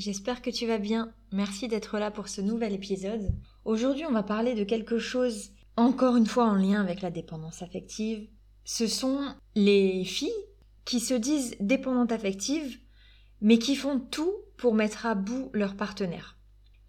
j'espère que tu vas bien. Merci d'être là pour ce nouvel épisode. Aujourd'hui, on va parler de quelque chose encore une fois en lien avec la dépendance affective. Ce sont les filles qui se disent dépendantes affectives, mais qui font tout pour mettre à bout leur partenaire.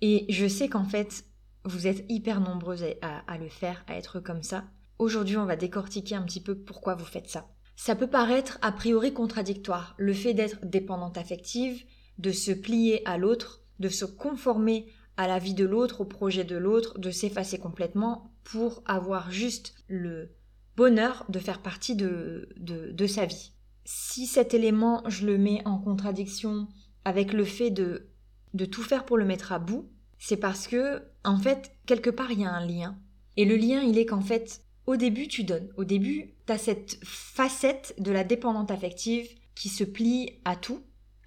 Et je sais qu'en fait, vous êtes hyper nombreuses à, le faire, à être comme ça. Aujourd'hui, on va décortiquer un petit peu pourquoi vous faites ça. Ça peut paraître a priori contradictoire, le fait d'être dépendante affective, de se plier à l'autre, de se conformer à la vie de l'autre, au projet de l'autre, de s'effacer complètement pour avoir juste le bonheur de faire partie de, de, de, sa vie. Si cet élément, je le mets en contradiction avec le fait de, de tout faire pour le mettre à bout, c'est parce que, en fait, quelque part, il y a un lien. Et le lien, il est qu'en fait, au début, tu donnes. Au début, tu as cette facette de la dépendante affective qui se plie à tout,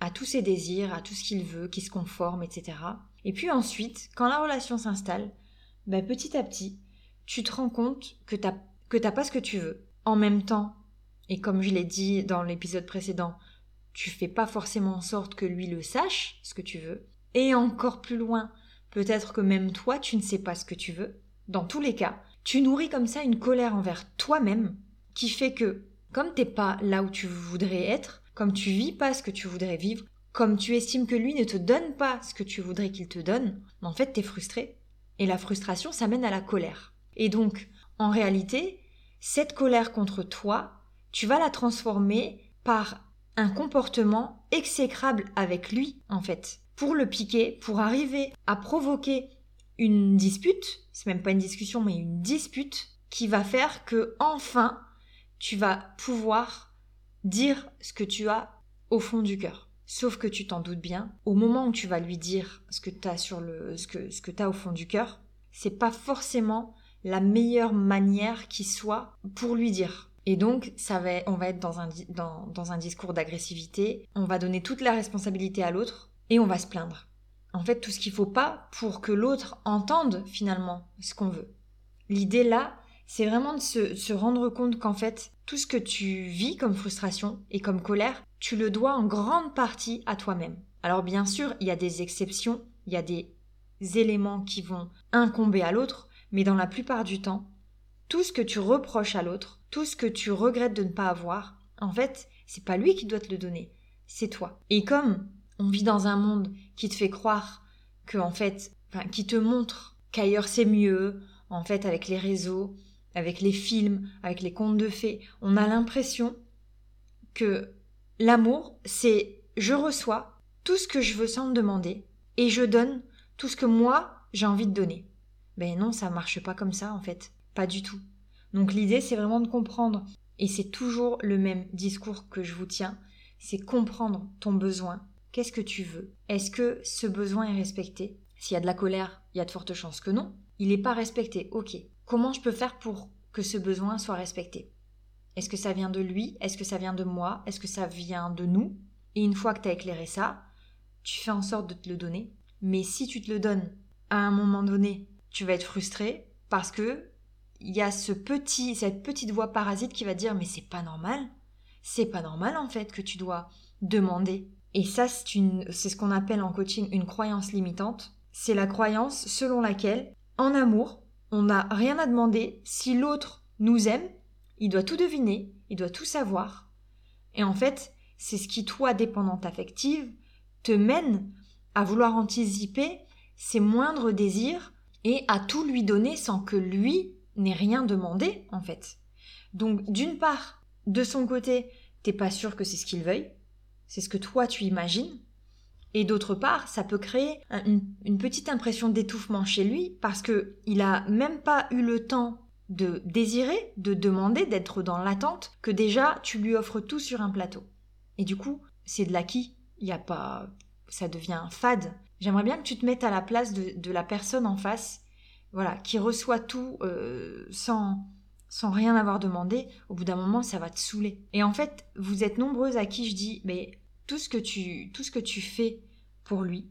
à tous ses désirs, à tout ce qu'il veut, qui se conforme, etc. Et puis ensuite, quand la relation s'installe, ben petit à petit, tu te rends compte que t'as que pas ce que tu veux. En même temps, et comme je l'ai dit dans l'épisode précédent, tu fais pas forcément en sorte que lui le sache, ce que tu veux. Et encore plus loin, peut-être que même toi, tu ne sais pas ce que tu veux. Dans tous les cas, tu nourris comme ça une colère envers toi-même qui fait que, comme t'es pas là où tu voudrais être, comme tu vis pas ce que tu voudrais vivre, comme tu estimes que lui ne te donne pas ce que tu voudrais qu'il te donne, en fait, t'es frustré. Et la frustration, ça mène à la colère. Et donc, en réalité, cette colère contre toi, tu vas la transformer par un comportement exécrable avec lui, en fait. Pour le piquer, pour arriver à provoquer une dispute, c'est même pas une discussion, mais une dispute qui va faire que, enfin, tu vas pouvoir dire ce que tu as au fond du cœur. Sauf que tu t'en doutes bien, au moment où tu vas lui dire ce que tu as sur le ce que ce que as au fond du cœur, c'est pas forcément la meilleure manière qui soit pour lui dire. Et donc, ça va, on va être dans un, dans, dans un discours d'agressivité, on va donner toute la responsabilité à l'autre et on va se plaindre. En fait, tout ce qu'il faut pas pour que l'autre entende finalement ce qu'on veut. L'idée là, c'est vraiment de se, rendre compte qu'en fait, tout ce que tu vis comme frustration et comme colère, tu le dois en grande partie à toi-même. Alors bien sûr, il y a des exceptions, il y a des éléments qui vont incomber à l'autre, mais dans la plupart du temps, tout ce que tu reproches à l'autre, tout ce que tu regrettes de ne pas avoir, en fait, c'est pas lui qui doit te le donner, c'est toi. Et comme on vit dans un monde qui te fait croire que, en fait, qui te montre qu'ailleurs c'est mieux, en fait, avec les réseaux, avec les films, avec les contes de fées, on a l'impression que l'amour, c'est je reçois tout ce que je veux sans me demander et je donne tout ce que moi j'ai envie de donner. Ben non, ça marche pas comme ça en fait, pas du tout. Donc l'idée c'est vraiment de comprendre et c'est toujours le même discours que je vous tiens, c'est comprendre ton besoin. Qu'est-ce que tu veux? Est-ce que ce besoin est respecté? S'il y a de la colère, il y a de fortes chances que non. Il n'est pas respecté, ok. Comment je peux faire pour que ce besoin soit respecté? Est-ce que ça vient de lui? Est-ce que ça vient de moi? Est-ce que ça vient de nous? Et une fois que tu as éclairé ça, tu fais en sorte de te le donner. Mais si tu te le donnes à un moment donné, tu vas être frustré parce que il y a ce petit, cette petite voix parasite qui va dire mais c'est pas normal. C'est pas normal en fait que tu dois demander. Et ça, c'est ce qu'on appelle en coaching une croyance limitante. C'est la croyance selon laquelle, en amour, on n'a rien à demander. Si l'autre nous aime, il doit tout deviner, il doit tout savoir. Et en fait, c'est ce qui, toi, dépendante affective, te mène à vouloir anticiper ses moindres désirs et à tout lui donner sans que lui n'ait rien demandé, en fait. Donc, d'une part, de son côté, t'es pas sûr que c'est ce qu'il veuille, c'est ce que toi tu imagines, et d'autre part, ça peut créer une, petite impression d'étouffement chez lui parce que il même pas eu le temps de désirer, de demander, d'être dans l'attente que déjà tu lui offres tout sur un plateau. Et du coup, c'est de l'acquis. Il y a pas, ça devient fade. J'aimerais bien que tu te mettes à la place de, la personne en face, voilà, qui reçoit tout euh, sans, sans rien avoir demandé. Au bout d'un moment, ça va te saouler. Et en fait, vous êtes nombreuses à qui je dis, mais tout ce que tu, tout ce que tu fais pour lui,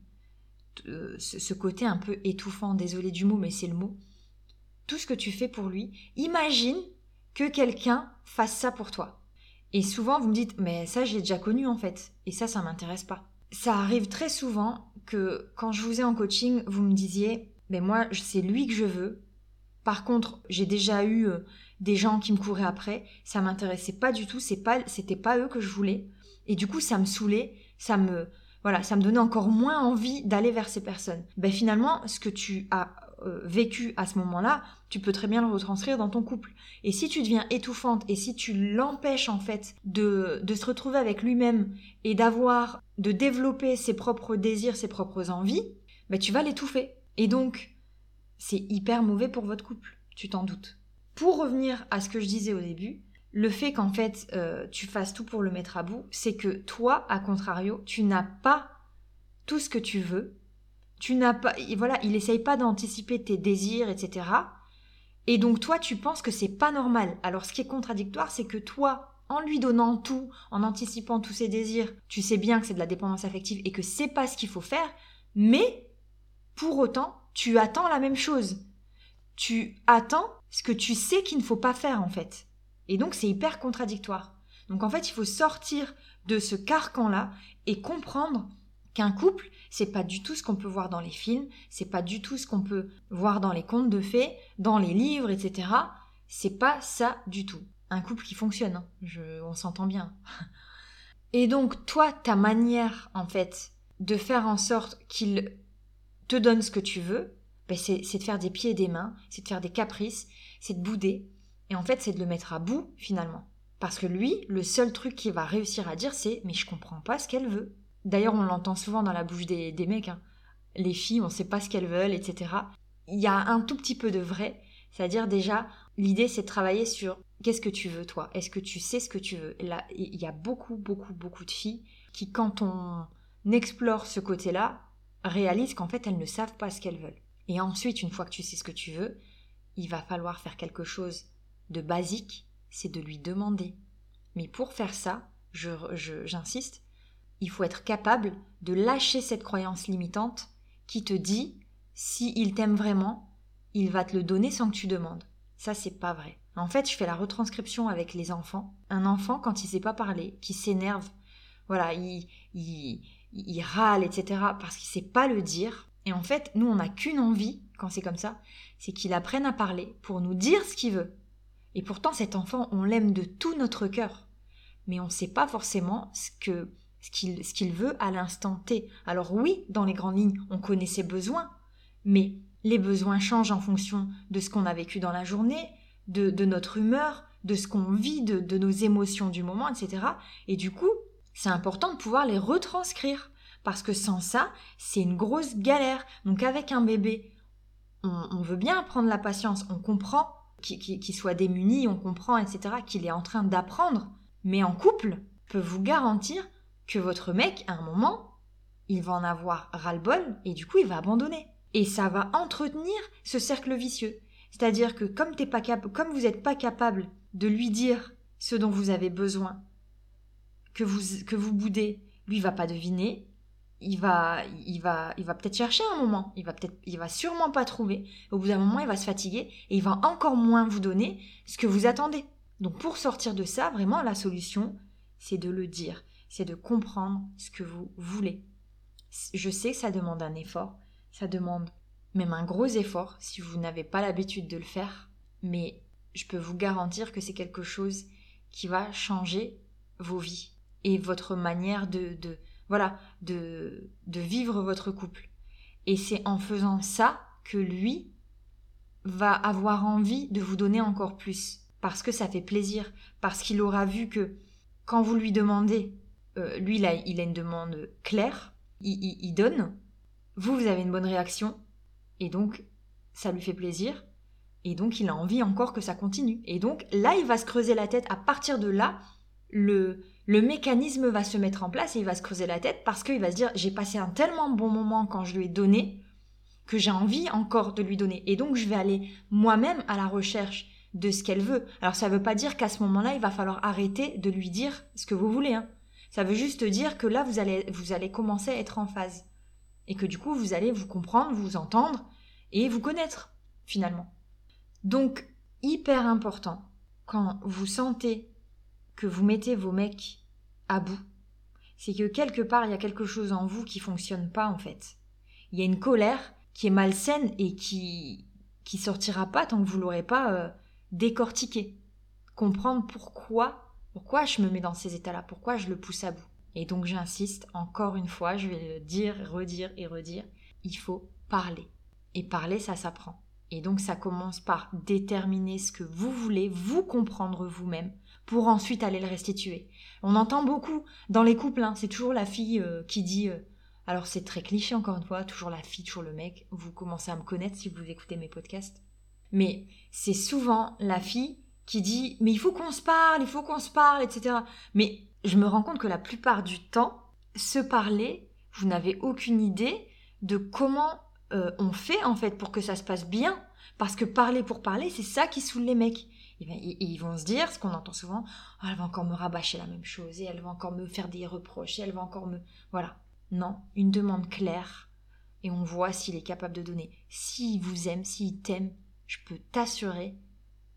euh, ce côté un peu étouffant, désolé du mot, mais c'est le mot, tout ce que tu fais pour lui, imagine que quelqu'un fasse ça pour toi. Et souvent, vous me dites, mais ça, je l'ai déjà connu en fait. Et ça, ça m'intéresse pas. Ça arrive très souvent que quand je vous ai en coaching, vous me disiez, mais moi, c'est lui que je veux. Par contre, j'ai déjà eu euh, des gens qui me couraient après. Ça m'intéressait pas du tout. C'est pas, c'était pas eux que je voulais. Et du coup, ça me saoulait. Ça me, voilà, ça me donnait encore moins envie d'aller vers ces personnes. Ben finalement, ce que tu as euh, vécu à ce moment-là, tu peux très bien le retranscrire dans ton couple. Et si tu deviens étouffante et si tu l'empêches en fait de, de se retrouver avec lui-même et d'avoir, de développer ses propres désirs, ses propres envies, ben tu vas l'étouffer. Et donc, c'est hyper mauvais pour votre couple, tu t'en doutes. Pour revenir à ce que je disais au début, le fait qu'en fait euh, tu fasses tout pour le mettre à bout, c'est que toi, à contrario, tu n'as pas tout ce que tu veux tu n'as pas, voilà, il essaye pas d'anticiper tes désirs, etc. Et donc toi, tu penses que c'est pas normal. Alors ce qui est contradictoire, c'est que toi, en lui donnant tout, en anticipant tous ses désirs, tu sais bien que c'est de la dépendance affective et que c'est pas ce qu'il faut faire, mais pour autant, tu attends la même chose. Tu attends ce que tu sais qu'il ne faut pas faire en fait. Et donc c'est hyper contradictoire. Donc en fait, il faut sortir de ce carcan-là et comprendre qu'un couple, c'est pas du tout ce qu'on peut voir dans les films, c'est pas du tout ce qu'on peut voir dans les contes de fées, dans les livres, etc. C'est pas ça du tout. Un couple qui fonctionne, hein. on s'entend bien. Et donc, toi, ta manière, en fait, de faire en sorte qu'il te donne ce que tu veux, ben c'est de faire des pieds et des mains, c'est de faire des caprices, c'est de bouder. Et en fait, c'est de le mettre à bout, finalement. Parce que lui, le seul truc qu'il va réussir à dire, c'est Mais je comprends pas ce qu'elle veut. D'ailleurs, on l'entend souvent dans la bouche des, mecs. Hein. Les filles, on sait pas ce qu'elles veulent, etc. Il y a un tout petit peu de vrai. C'est-à-dire déjà, l'idée c'est de travailler sur qu'est-ce que tu veux toi? Est-ce que tu sais ce que tu veux? Là, il y a beaucoup, beaucoup, beaucoup de filles qui, quand on explore ce côté-là, réalisent qu'en fait elles ne savent pas ce qu'elles veulent. Et ensuite, une fois que tu sais ce que tu veux, il va falloir faire quelque chose de basique, c'est de lui demander. Mais pour faire ça, j'insiste, il faut être capable de lâcher cette croyance limitante qui te dit si il t'aime vraiment, il va te le donner sans que tu demandes. Ça, c'est pas vrai. En fait, je fais la retranscription avec les enfants. Un enfant, quand il sait pas parler, qui s'énerve, voilà, il, il, râle, etc., parce qu'il sait pas le dire. Et en fait, nous, on n'a qu'une envie, quand c'est comme ça, c'est qu'il apprenne à parler pour nous dire ce qu'il veut. Et pourtant, cet enfant, on l'aime de tout notre cœur. Mais on ne sait pas forcément ce qu'il veut à l'instant T. Alors oui, dans les grandes lignes, on connaît ses besoins, mais les besoins changent en fonction de ce qu'on a vécu dans la journée, de, notre humeur, de ce qu'on vit, de, de, nos émotions du moment, etc. Et du coup, c'est important de pouvoir les retranscrire. Parce que sans ça, c'est une grosse galère. Donc avec un bébé, on, veut bien prendre la patience, on comprend qu'il soit démuni, on comprend, etc., qu'il est en train d'apprendre. Mais en couple, peut vous garantir que votre mec, à un moment, il va en avoir ras-le-bol et du coup, il va abandonner. Et ça va entretenir ce cercle vicieux. C'est-à-dire que comme, pas comme vous n'êtes pas capable de lui dire ce dont vous avez besoin, que vous, que vous boudez, lui va pas deviner, il va, il va, il va peut-être chercher un moment, il va peut-être, il va sûrement pas trouver. Au bout d'un moment, il va se fatiguer et il va encore moins vous donner ce que vous attendez. Donc pour sortir de ça, vraiment, la solution, c'est de le dire c'est de comprendre ce que vous voulez. Je sais que ça demande un effort, ça demande même un gros effort si vous n'avez pas l'habitude de le faire, mais je peux vous garantir que c'est quelque chose qui va changer vos vies et votre manière de, de voilà de, vivre votre couple. Et c'est en faisant ça que lui va avoir envie de vous donner encore plus parce que ça fait plaisir, parce qu'il aura vu que quand vous lui demandez euh, lui, il a, il a une demande claire, il, donne, vous, vous avez une bonne réaction, et donc ça lui fait plaisir, et donc il a envie encore que ça continue. Et donc là, il va se creuser la tête. À partir de là, le, le mécanisme va se mettre en place et il va se creuser la tête parce qu'il va se dire j'ai passé un tellement bon moment quand je lui ai donné que j'ai envie encore de lui donner. Et donc je vais aller moi-même à la recherche de ce qu'elle veut. Alors ça ne veut pas dire qu'à ce moment-là, il va falloir arrêter de lui dire ce que vous voulez. Hein. Ça veut juste dire que là, vous allez, vous allez commencer à être en phase. Et que du coup, vous allez vous comprendre, vous entendre et vous connaître, finalement. Donc, hyper important, quand vous sentez que vous mettez vos mecs à bout, c'est que quelque part, il y a quelque chose en vous qui fonctionne pas, en fait. Il y a une colère qui est malsaine et qui, qui sortira pas tant que vous l'aurez pas euh, décortiqué. Comprendre pourquoi, pourquoi je me mets dans ces états-là, pourquoi je le pousse à bout. Et donc j'insiste, encore une fois, je vais le dire, redire et redire, il faut parler. Et parler, ça s'apprend. Et donc ça commence par déterminer ce que vous voulez, vous comprendre vous-même, pour ensuite aller le restituer. On entend beaucoup dans les couples, hein, c'est toujours la fille euh, qui dit euh, alors c'est très cliché encore une fois, toujours la fille, toujours le mec, vous commencez à me connaître si vous écoutez mes podcasts. Mais c'est souvent la fille qui dit mais il faut qu'on se parle, il faut qu'on se parle, etc. Mais je me rends compte que la plupart du temps, se parler, vous n'avez aucune idée de comment euh, on fait en fait pour que ça se passe bien. Parce que parler pour parler, c'est ça qui saoule les mecs. Et ils vont se dire, ce qu'on entend souvent, oh, elle va encore me rabâcher la même chose, et elle va encore me faire des reproches, et elle va encore me... Voilà. Non, une demande claire. Et on voit s'il est capable de donner. S'il vous aime, s'il t'aime, je peux t'assurer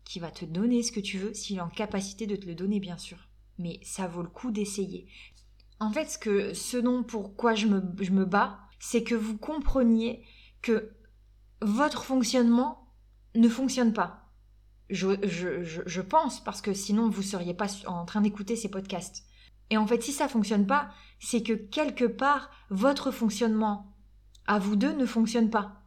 qu'il va te donner ce que tu veux, s'il est en capacité de te le donner, bien sûr. Mais ça vaut le coup d'essayer. En fait, ce, que, ce dont pourquoi je me, je me bats, c'est que vous compreniez que votre fonctionnement ne fonctionne pas. Je, je, je, pense, parce que sinon vous seriez pas en train d'écouter ces podcasts. Et en fait, si ça fonctionne pas, c'est que quelque part, votre fonctionnement à vous deux ne fonctionne pas.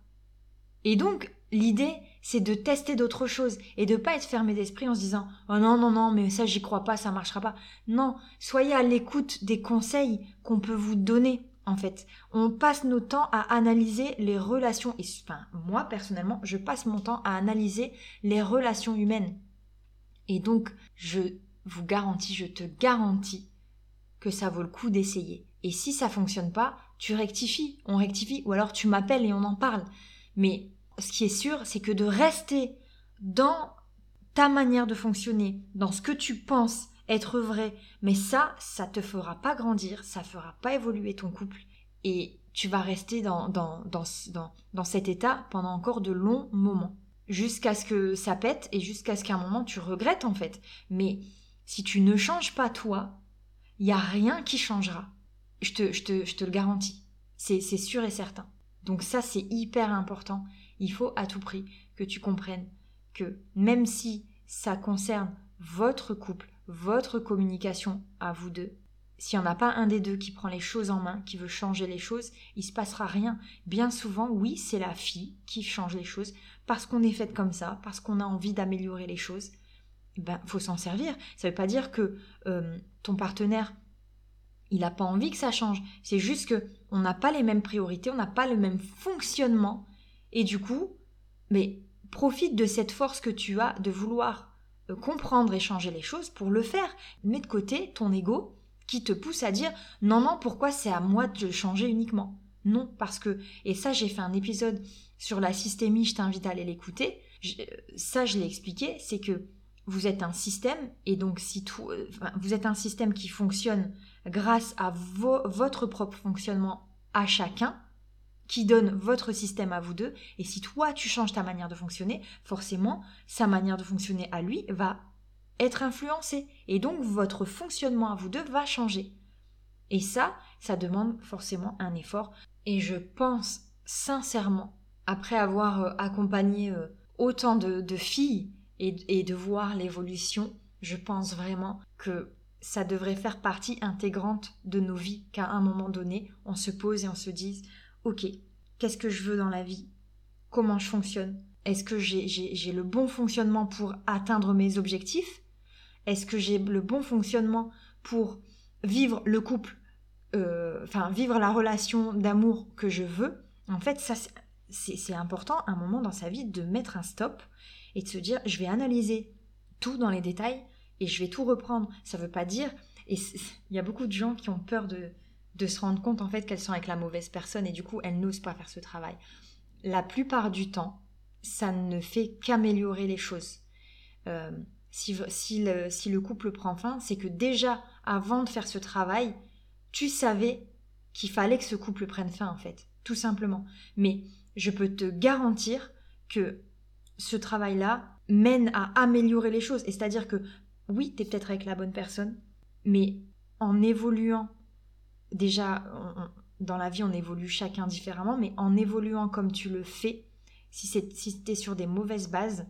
Et donc, l'idée, c'est de tester d'autres choses et de pas être fermé d'esprit en se disant oh non non non mais ça j'y crois pas ça marchera pas non soyez à l'écoute des conseils qu'on peut vous donner en fait on passe nos temps à analyser les relations et moi personnellement je passe mon temps à analyser les relations humaines et donc je vous garantis je te garantis que ça vaut le coup d'essayer. Et si ça fonctionne pas, tu rectifies, on rectifie, ou alors tu m'appelles et on en parle. Mais ce qui est sûr, c'est que de rester dans ta manière de fonctionner, dans ce que tu penses être vrai, mais ça, ça te fera pas grandir, ça fera pas évoluer ton couple, et tu vas rester dans, dans, dans, dans, dans cet état pendant encore de longs moments, jusqu'à ce que ça pète et jusqu'à ce qu'à un moment tu regrettes en fait. Mais si tu ne changes pas toi, il n'y a rien qui changera. Je te, je te, je te le garantis. C'est sûr et certain. Donc ça, c'est hyper important. Il faut à tout prix que tu comprennes que même si ça concerne votre couple, votre communication à vous deux, s'il n'y en a pas un des deux qui prend les choses en main, qui veut changer les choses, il se passera rien. Bien souvent, oui, c'est la fille qui change les choses parce qu'on est faite comme ça, parce qu'on a envie d'améliorer les choses ben, faut s'en servir. Ça ne veut pas dire que euh, ton partenaire, il n'a pas envie que ça change. C'est juste que on n'a pas les mêmes priorités, on n'a pas le même fonctionnement. Et du coup, mais profite de cette force que tu as de vouloir comprendre et changer les choses pour le faire. Mets de côté ton ego qui te pousse à dire non, non, pourquoi c'est à moi de changer uniquement? Non, parce que, et ça j'ai fait un épisode sur la systémie, je t'invite à aller l'écouter. Ça je l'ai expliqué, c'est que vous êtes un système et donc si tout, euh, vous êtes un système qui fonctionne grâce à votre propre fonctionnement à chacun, qui donne votre système à vous deux. Et si toi tu changes ta manière de fonctionner, forcément sa manière de fonctionner à lui va être influencée et donc votre fonctionnement à vous deux va changer. Et ça, ça demande forcément un effort. Et je pense sincèrement, après avoir euh, accompagné euh, autant de filles et, de voir l'évolution, je pense vraiment que ça devrait faire partie intégrante de nos vies, qu'à un moment donné, on se pose et on se dise, ok, qu'est-ce que je veux dans la vie? Comment je fonctionne? Est-ce que j'ai le bon fonctionnement pour atteindre mes objectifs? Est-ce que j'ai le bon fonctionnement pour vivre le couple, euh, enfin vivre la relation d'amour que je veux? En fait, ça c'est important un moment dans sa vie de mettre un stop et de se dire je vais analyser tout dans les détails et je vais tout reprendre. Ça ne veut pas dire Et il y a beaucoup de gens qui ont peur de, de se rendre compte en fait qu'elles sont avec la mauvaise personne et du coup elles n'osent pas faire ce travail. La plupart du temps, ça ne fait qu'améliorer les choses. Euh, si, si, le, si le couple prend fin, c'est que déjà avant de faire ce travail, tu savais qu'il fallait que ce couple prenne fin en fait, tout simplement. Mais je peux te garantir que ce travail-là mène à améliorer les choses. Et c'est-à-dire que oui, tu es peut-être avec la bonne personne, mais en évoluant, déjà, dans la vie, on évolue chacun différemment, mais en évoluant comme tu le fais, si, si tu es sur des mauvaises bases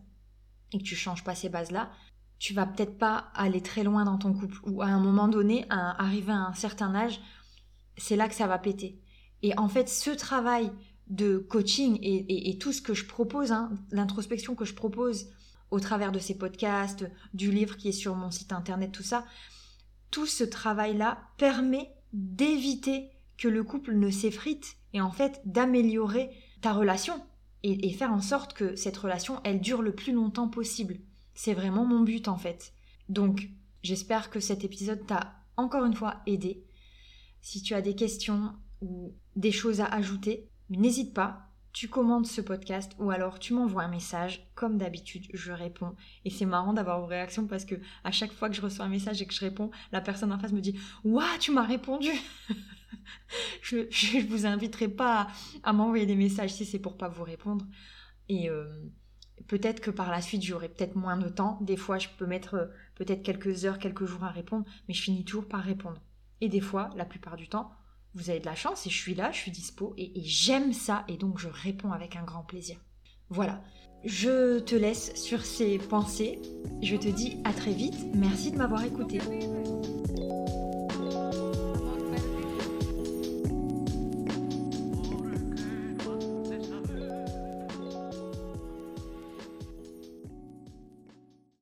et que tu changes pas ces bases-là, tu vas peut-être pas aller très loin dans ton couple. Ou à un moment donné, arriver à un certain âge, c'est là que ça va péter. Et en fait, ce travail de coaching et, tout ce que je propose, hein, l'introspection que je propose au travers de ces podcasts, du livre qui est sur mon site internet, tout ça, tout ce travail-là permet d'éviter que le couple ne s'effrite et en fait d'améliorer ta relation et, faire en sorte que cette relation, elle dure le plus longtemps possible. C'est vraiment mon but en fait. Donc, j'espère que cet épisode t'a encore une fois aidé. Si tu as des questions ou des choses à ajouter, n'hésite pas, tu commandes ce podcast ou alors tu m'envoies un message. Comme d'habitude, je réponds. Et c'est marrant d'avoir vos réactions parce que à chaque fois que je reçois un message et que je réponds, la personne en face me dit Waouh, tu m'as répondu je, ne vous inviterai pas à, m'envoyer des messages si c'est pour pas vous répondre. Et euh, peut-être que par la suite, j'aurai peut-être moins de temps. Des fois, je peux mettre euh, peut-être quelques heures, quelques jours à répondre, mais je finis toujours par répondre. Et des fois, la plupart du temps, vous avez de la chance et je suis là, je suis dispo et, et j'aime ça et donc je réponds avec un grand plaisir. Voilà, je te laisse sur ces pensées. Je te dis à très vite. Merci de m'avoir écouté.